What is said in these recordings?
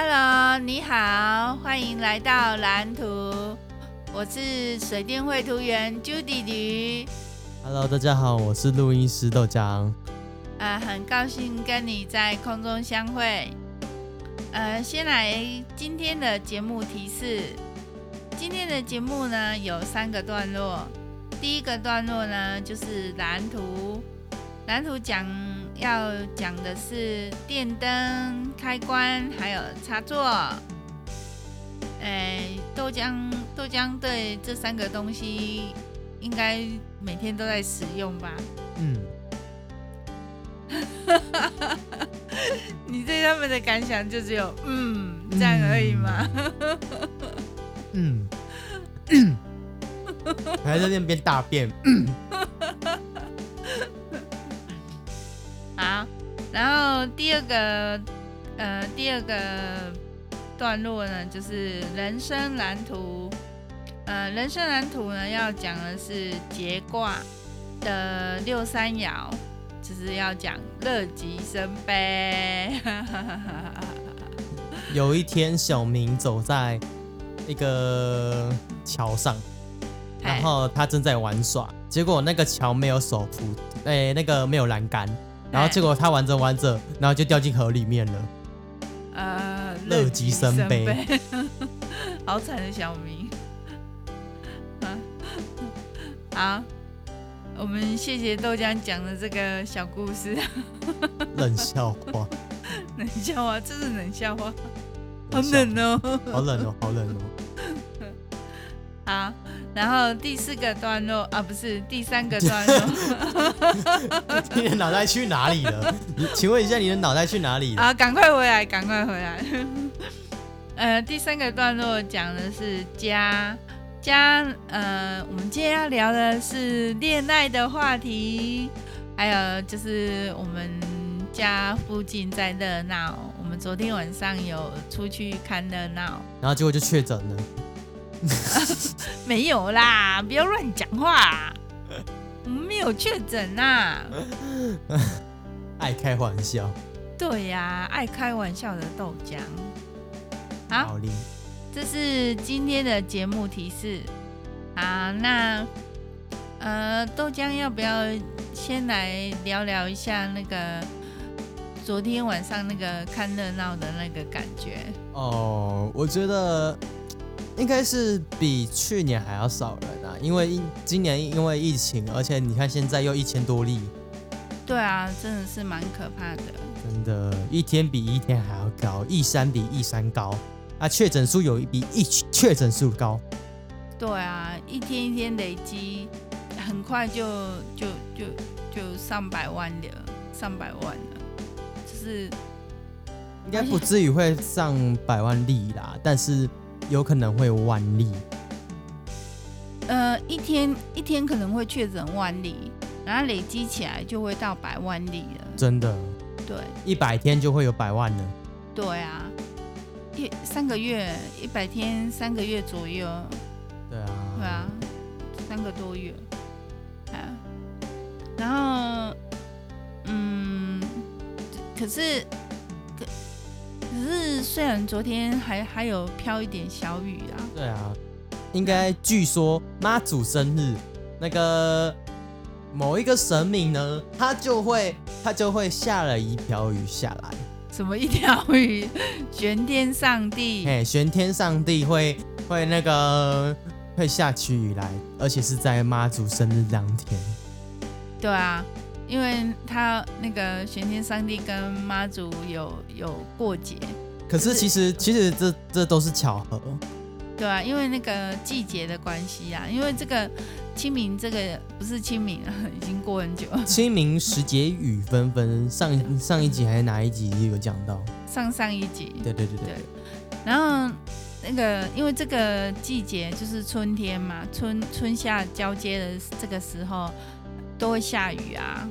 Hello，你好，欢迎来到蓝图。我是水电绘图员 Judy 驴。Hello，大家好，我是录音师豆浆。呃，很高兴跟你在空中相会。呃，先来今天的节目提示。今天的节目呢，有三个段落。第一个段落呢，就是蓝图。蓝图讲要讲的是电灯开关还有插座。哎，豆浆豆浆对这三个东西应该每天都在使用吧？嗯。你对他们的感想就只有嗯这样而已吗？嗯。嗯。还在那边大便。然后第二个呃第二个。段落呢，就是人生蓝图。呃，人生蓝图呢，要讲的是节卦的六三爻，就是要讲乐极生悲。有一天，小明走在一个桥上，然后他正在玩耍，结果那个桥没有手扶，哎，那个没有栏杆，然后结果他玩着玩着，然后就掉进河里面了。呃。乐极生悲，好惨的小明。好，我们谢谢豆浆讲的这个小故事。冷笑话，冷笑话，这是冷笑话。好冷哦，好冷哦，好冷哦。好，然后第四个段落啊，不是第三个段落。你的脑袋去哪里了？请问一下，你的脑袋去哪里了？啊，赶快回来，赶快回来。呃，第三个段落讲的是家家，呃，我们今天要聊的是恋爱的话题，还有就是我们家附近在热闹，我们昨天晚上有出去看热闹，然后结果就确诊了。没有啦，不要乱讲话。我们没有确诊呐。爱开玩笑。对呀、啊，爱开玩笑的豆浆。好，好这是今天的节目提示。好，那呃，豆浆要不要先来聊聊一下那个昨天晚上那个看热闹的那个感觉？哦，我觉得。应该是比去年还要少人啊，因为今年因为疫情，而且你看现在又一千多例。对啊，真的是蛮可怕的。真的，一天比一天还要高，一山比一山高啊！确诊数有一比一确诊数高。对啊，一天一天累积，很快就就就就上百万了，上百万了，就是应该不至于会上百万例啦，但是。有可能会万例，呃，一天一天可能会确诊万例，然后累积起来就会到百万例了。真的？对，一百天就会有百万了。对啊，一三个月，一百天三个月左右。对啊。对啊，三个多月。啊，然后，嗯，可是。可是，虽然昨天还还有飘一点小雨啊。对啊，应该据说妈祖生日那个某一个神明呢，他就会他就会下了一条雨下来。什么一条雨？玄天上帝？哎，玄天上帝会会那个会下起雨来，而且是在妈祖生日当天。对啊。因为他那个玄天上帝跟妈祖有有过节，可是其实其实这这都是巧合，对啊，因为那个季节的关系啊，因为这个清明这个不是清明啊，已经过很久了。清明时节雨纷纷，上上一集还是哪一集有讲到？上上一集。对对对对。对然后那个因为这个季节就是春天嘛，春春夏交接的这个时候。都会下雨啊，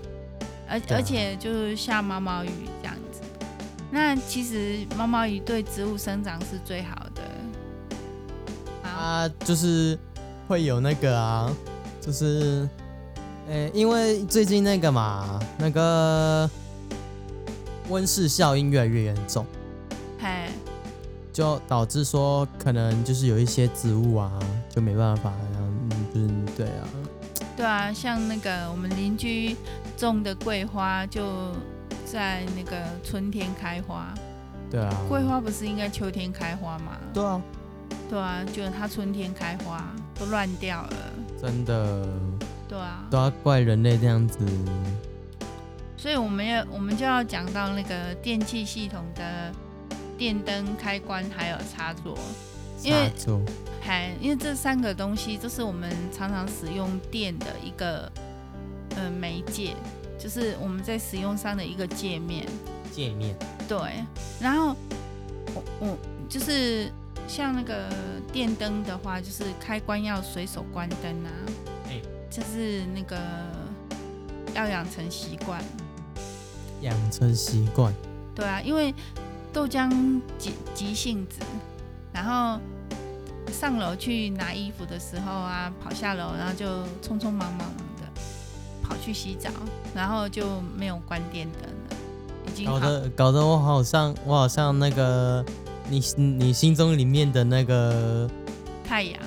而而且就是下毛毛雨这样子。那其实毛毛雨对植物生长是最好的。啊，就是会有那个啊，就是，诶，因为最近那个嘛，那个温室效应越来越严重。嘿，就导致说可能就是有一些植物啊就没办法，嗯，就是对啊，对啊，像那个我们邻居种的桂花，就在那个春天开花。对啊，桂花不是应该秋天开花吗？对啊，对啊，就它春天开花都乱掉了，真的。对啊，都要怪人类这样子。所以我们要，我们就要讲到那个电器系统的电灯、开关还有插座，因为因为这三个东西都是我们常常使用电的一个呃媒介，就是我们在使用上的一个界面。界面。对，然后我我就是像那个电灯的话，就是开关要随手关灯啊，欸、就是那个要养成习惯，养成习惯。对啊，因为豆浆急急性子，然后上楼去拿衣服的时候啊，跑下楼，然后就匆匆忙忙的跑去洗澡，然后就没有关电灯了，已经。搞得搞得我好像我好像那个你你心中里面的那个太阳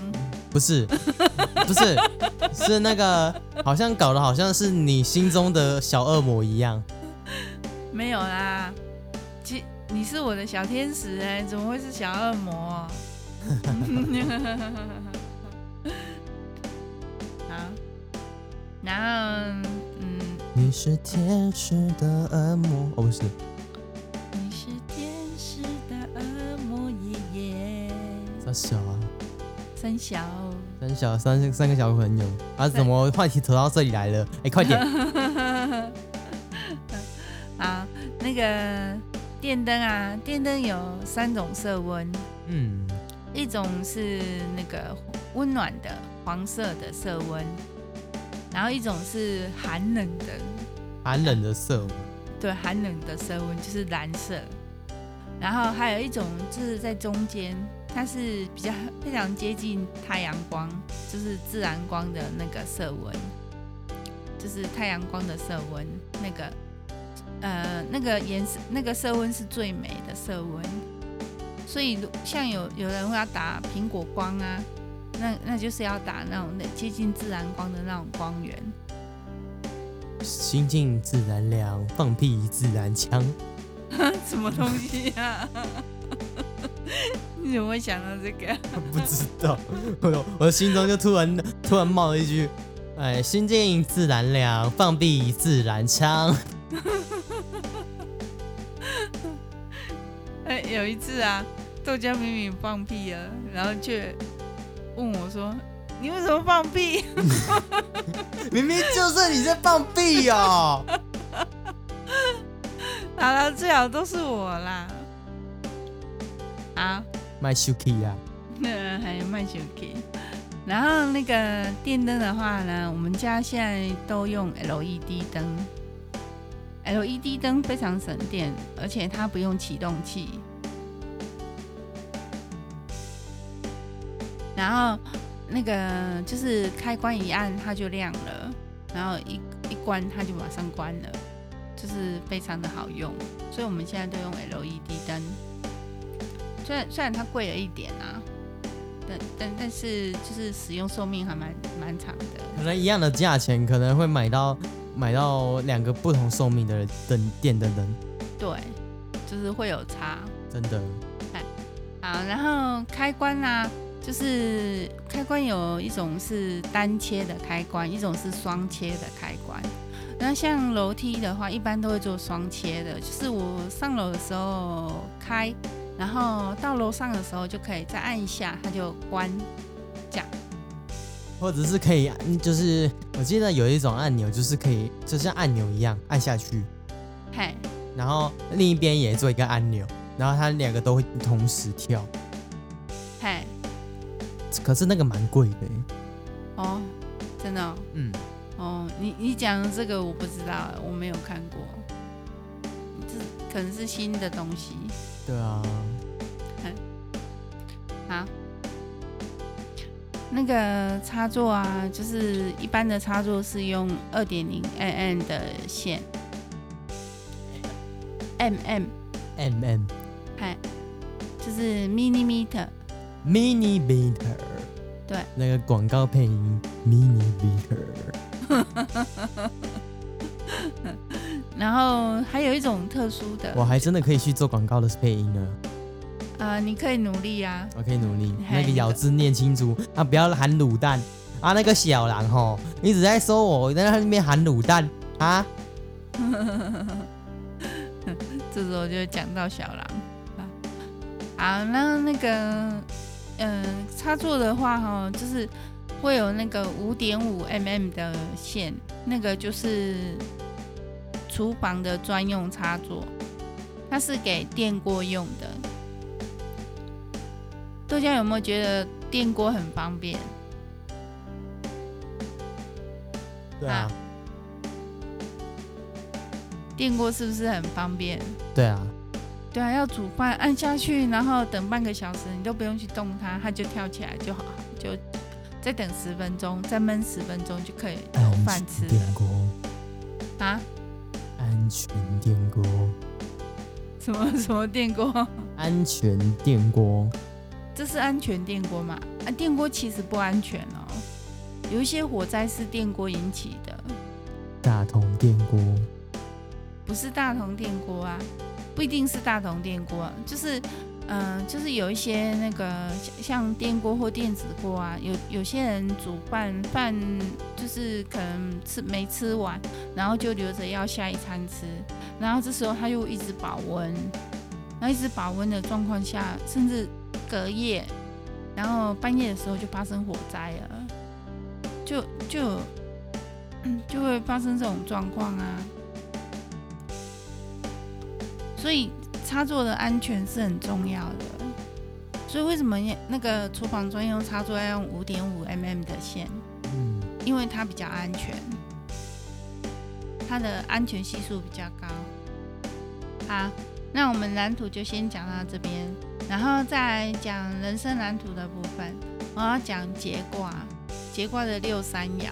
不是不是是那个好像搞得好像是你心中的小恶魔一样。没有啦，其你是我的小天使哎、欸，怎么会是小恶魔？好，然后。你是天使的恶魔，哦不是。你是天使的恶魔爷爷。三小啊。三小。三小三三个小朋友啊，怎么话题扯到这里来了？哎，快点。好，那个电灯啊，电灯有三种色温。嗯。一种是那个温暖的黄色的色温。然后一种是寒冷的，寒冷的色温，对，寒冷的色温就是蓝色。然后还有一种就是在中间，它是比较非常接近太阳光，就是自然光的那个色温，就是太阳光的色温，那个呃那个颜色那个色温是最美的色温。所以像有有人会要打苹果光啊。那那就是要打那种接近自然光的那种光源。心静自然凉，放屁自然香。什么东西啊？你怎么会想到这个？不知道，我我的心中就突然突然冒了一句：哎，心静自然凉，放屁自然枪。哎，有一次啊，豆浆明明放屁了，然后却。问我说：“你为什么放屁？明明就是你在放屁哦！” 好了，最好都是我啦。啊，卖手机呀？嗯，还有卖手机。然后那个电灯的话呢，我们家现在都用 LED 灯。LED 灯非常省电，而且它不用启动器。然后那个就是开关一按它就亮了，然后一一关它就马上关了，就是非常的好用。所以我们现在都用 LED 灯，虽然虽然它贵了一点啊，但但但是就是使用寿命还蛮蛮长的。可能一样的价钱，可能会买到买到两个不同寿命的灯电灯灯。对，就是会有差，真的。好，然后开关啊。就是开关有一种是单切的开关，一种是双切的开关。那像楼梯的话，一般都会做双切的，就是我上楼的时候开，然后到楼上的时候就可以再按一下，它就关，这样。或者是可以，就是我记得有一种按钮，就是可以就像按钮一样按下去，嘿，然后另一边也做一个按钮，然后它两个都会同时跳，嘿。可是那个蛮贵的。哦，真的、哦，嗯，哦，你你讲的这个我不知道，我没有看过，这可能是新的东西。对啊，好，那个插座啊，就是一般的插座是用二点零 mm 的线，mm，mm，嗨，就是 mini meter。Mini meter。对。那个广告配音 mini meter。然后还有一种特殊的，我还真的可以去做广告的配音呢。呃，你可以努力啊，我可以努力，那个咬字念清楚啊，不要喊卤蛋啊。那个小狼吼，一直在说我在那边喊卤蛋啊。这时候就讲到小狼啊，好，那那个嗯、呃，插座的话哈，就是会有那个五点五 mm 的线，那个就是厨房的专用插座，它是给电锅用的。大家有没有觉得电锅很方便？对啊，啊，电锅是不是很方便？对啊，对啊，要煮饭按下去，然后等半个小时，你都不用去动它，它就跳起来就好，就再等十分钟，再焖十分钟就可以有饭吃了。电锅啊？安全电锅？什么什么电锅？安全电锅。这是安全电锅嘛？啊，电锅其实不安全哦，有一些火灾是电锅引起的。大同电锅？不是大同电锅啊，不一定是大同电锅，就是，嗯、就是有一些那个像电锅或电子锅啊，有有些人煮饭饭就是可能吃没吃完，然后就留着要下一餐吃，然后这时候他又一直保温，然后一直保温的状况下，甚至。隔夜，然后半夜的时候就发生火灾了，就就就会发生这种状况啊。所以插座的安全是很重要的。所以为什么那个厨房专用插座要用五点五 mm 的线？嗯，因为它比较安全，它的安全系数比较高。好，那我们蓝图就先讲到这边。然后再讲人生蓝图的部分，我要讲节卦，节卦的六三爻。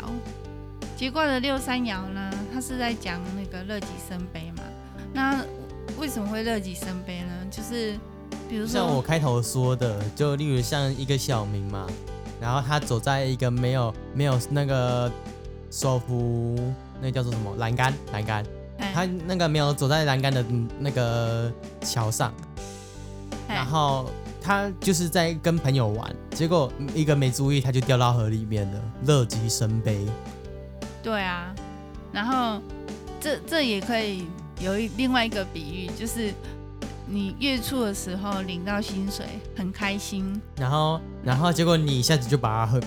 节卦的六三爻呢，它是在讲那个乐极生悲嘛。那为什么会乐极生悲呢？就是比如说像我开头说的，就例如像一个小明嘛，然后他走在一个没有没有那个手扶，那个叫做什么栏杆栏杆，他那个没有走在栏杆的那个桥上。然后他就是在跟朋友玩，结果一个没注意，他就掉到河里面了，乐极生悲。对啊，然后这这也可以有一另外一个比喻，就是你月初的时候领到薪水，很开心，然后然后结果你一下子就把它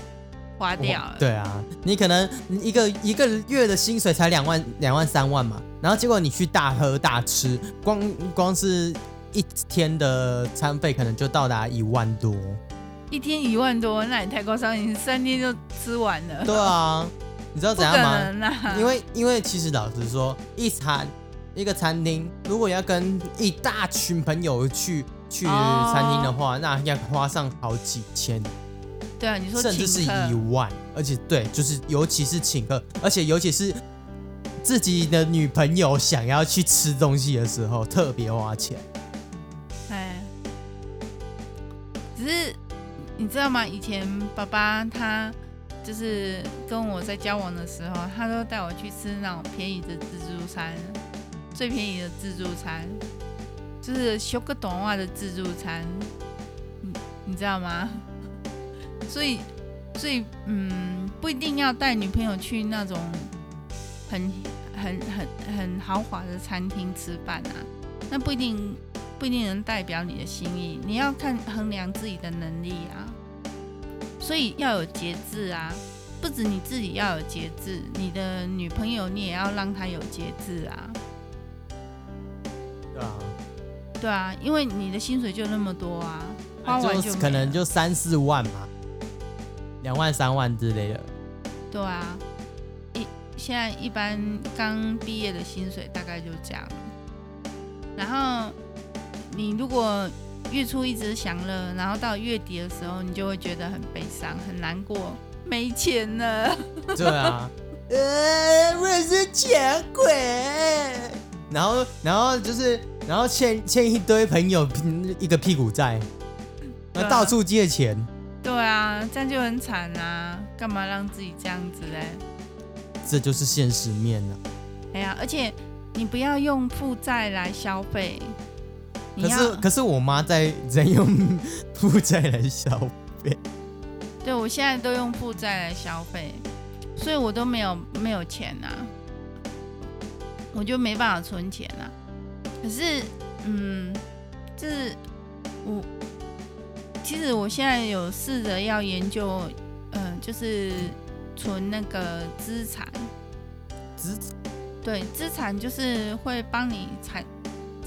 花掉了。对啊，你可能一个一个月的薪水才两万两万三万嘛，然后结果你去大喝大吃，光光是。一天的餐费可能就到达一万多，一天一万多，那你太夸张，你三天就吃完了。对啊，你知道怎样吗？啊、因为因为其实老实说，一餐一个餐厅，如果要跟一大群朋友去去餐厅的话，哦、那要花上好几千。对啊，你说甚至是一万，而且对，就是尤其是请客，而且尤其是自己的女朋友想要去吃东西的时候，特别花钱。哎只是你知道吗？以前爸爸他就是跟我在交往的时候，他都带我去吃那种便宜的自助餐，最便宜的自助餐就是修个短袜的自助餐，你你知道吗？所以所以嗯，不一定要带女朋友去那种很很很很豪华的餐厅吃饭啊，那不一定。不一定能代表你的心意，你要看衡量自己的能力啊，所以要有节制啊，不止你自己要有节制，你的女朋友你也要让她有节制啊。对啊，对啊，因为你的薪水就那么多啊，花完就，就可能就三四万嘛，两万三万之类的。对啊，一现在一般刚毕业的薪水大概就这样，然后。你如果月初一直享乐，然后到月底的时候，你就会觉得很悲伤、很难过，没钱了。对啊，呃，我是钱鬼。然后，然后就是然后欠欠一堆朋友一个屁股债，那到处借钱。对啊，这样就很惨啊！干嘛让自己这样子嘞？这就是现实面了。哎呀，而且你不要用负债来消费。可是可是我妈在 在用负债来消费。对，我现在都用负债来消费，所以我都没有没有钱呐、啊，我就没办法存钱呐、啊。可是，嗯，就是我。其实我现在有试着要研究，嗯、呃，就是存那个资产。资产？对，资产就是会帮你产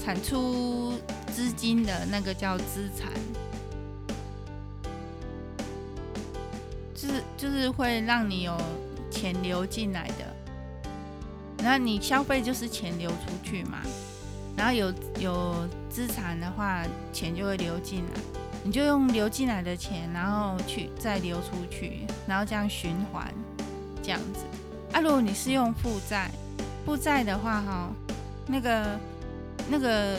产出资金的那个叫资产，就是就是会让你有钱流进来的。然后你消费就是钱流出去嘛，然后有有资产的话，钱就会流进来。你就用流进来的钱，然后去再流出去，然后这样循环，这样子。啊，如果你是用负债，负债的话，哈，那个那个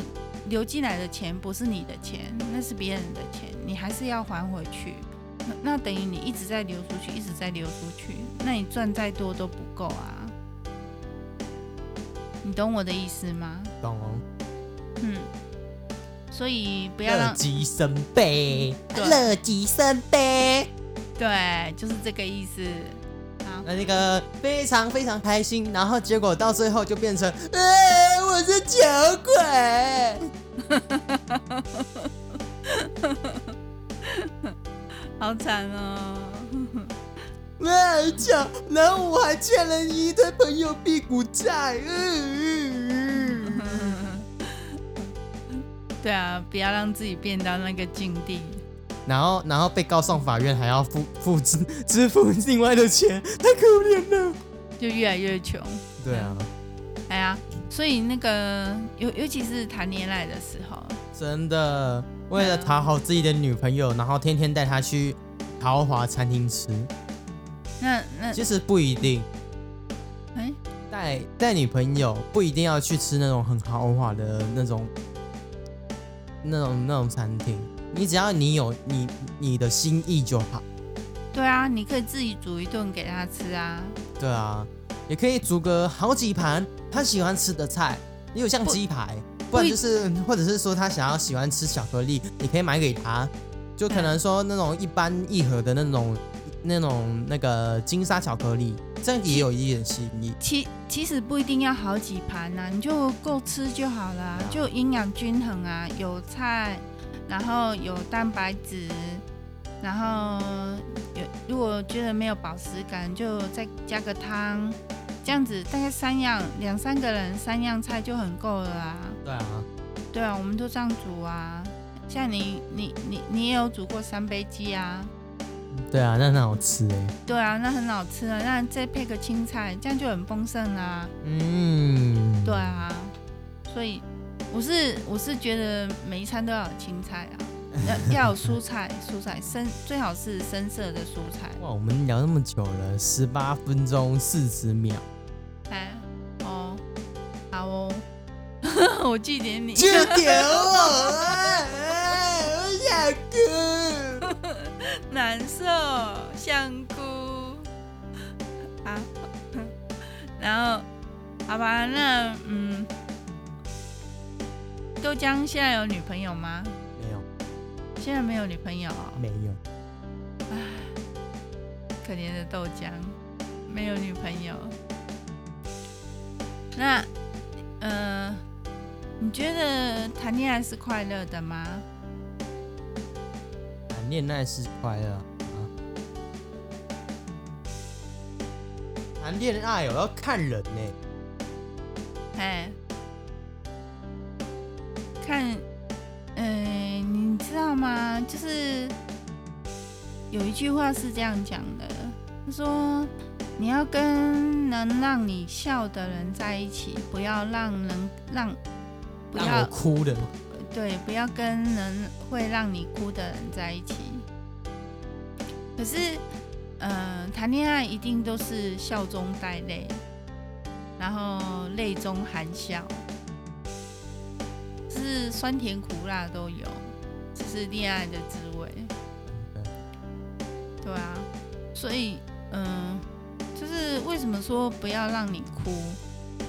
流进来的钱不是你的钱，那是别人的钱，你还是要还回去。那等于你一直在流出去，一直在流出去，那你赚再多都不够啊。你懂我的意思吗？懂。嗯。所以不要乐极生悲，乐极生悲，对，就是这个意思。好，那那个非常非常开心，然后结果到最后就变成，哎，我是酒鬼，好惨哦！我还讲，然后我还欠了一堆朋友屁股债。嗯对啊，不要让自己变到那个境地，然后然后被告上法院，还要付付支支付另外的钱，太可怜了，就越来越穷。对啊，哎呀，所以那个尤尤其是谈恋爱的时候，真的为了讨好自己的女朋友，然后天天带她去豪华餐厅吃。那那其实不一定，哎，带带女朋友不一定要去吃那种很豪华的那种。那种那种餐厅，你只要你有你你的心意就好。对啊，你可以自己煮一顿给他吃啊。对啊，也可以煮个好几盘他喜欢吃的菜，你有像鸡排，不，不然就是或者是说他想要喜欢吃巧克力，你可以买给他，就可能说那种一般一盒的那种那种那个金沙巧克力。这样也有一点吸引力。其其实不一定要好几盘呐、啊，你就够吃就好了、啊，就营养均衡啊，有菜，然后有蛋白质，然后有如果觉得没有饱食感，就再加个汤，这样子大概三样，两三个人三样菜就很够了啊。对啊，对啊，我们都这样煮啊。像你你你你也有煮过三杯鸡啊？对啊，那很好吃哎。对啊，那很好吃啊，那再配个青菜，这样就很丰盛啦。嗯，对啊，所以我是我是觉得每一餐都要有青菜啊，要 要有蔬菜，蔬菜深最好是深色的蔬菜。哇，我们聊那么久了，十八分钟四十秒。哎，哦，好哦，我记点你。就点我，我想哭。难受，香菇，啊，然后，好吧，那嗯，豆浆现在有女朋友吗？没有，现在没有女朋友。没有，唉，可怜的豆浆，没有女朋友。那，呃，你觉得谈恋爱是快乐的吗？恋爱是快乐啊！谈恋爱我要看人呢。哎，看，嗯、呃，你知道吗？就是有一句话是这样讲的，他说：“你要跟能让你笑的人在一起，不要让人让不要哭的。”对，不要跟人会让你哭的人在一起。可是，呃，谈恋爱一定都是笑中带泪，然后泪中含笑。就是酸甜苦辣都有，这是恋爱的滋味。对啊，所以嗯，就是为什么说不要让你哭？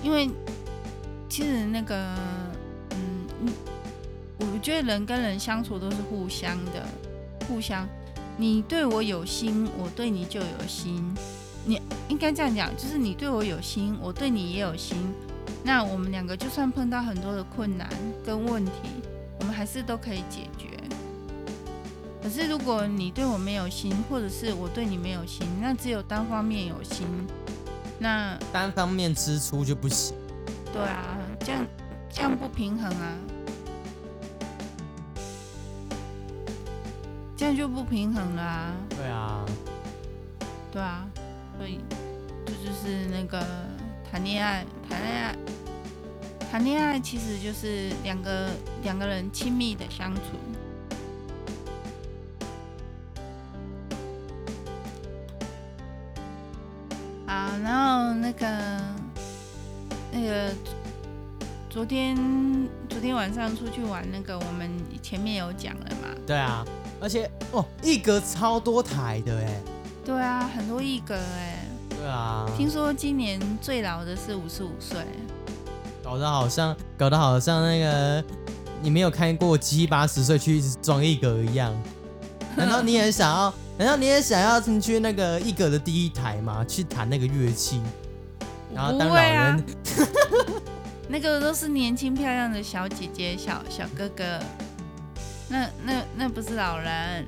因为其实那个嗯，我觉得人跟人相处都是互相的，互相。你对我有心，我对你就有心。你应该这样讲，就是你对我有心，我对你也有心。那我们两个就算碰到很多的困难跟问题，我们还是都可以解决。可是如果你对我没有心，或者是我对你没有心，那只有单方面有心，那单方面支出就不行。对啊，这样这样不平衡啊。这样就不平衡了啊！对啊，对啊，所以这就，就是那个谈恋爱，谈恋爱，谈恋爱其实就是两个两个人亲密的相处。好，然后那个那个昨天昨天晚上出去玩，那个我们前面有讲了嘛？对啊。而且哦，一格超多台的哎，对啊，很多一格哎，对啊，听说今年最老的是五十五岁，搞得好像搞得好像那个你没有看过七八十岁去装一格一样，难道你也想要？难道你也想要进去那个一格的第一台吗？去弹那个乐器，然后当老人？啊、那个都是年轻漂亮的小姐姐、小小哥哥。那那那不是老人，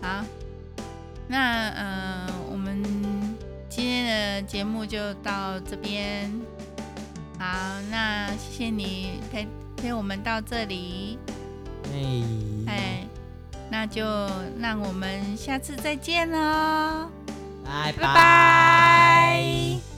好，那嗯、呃，我们今天的节目就到这边，好，那谢谢你陪陪我们到这里，哎，哎，那就让我们下次再见喽，拜拜。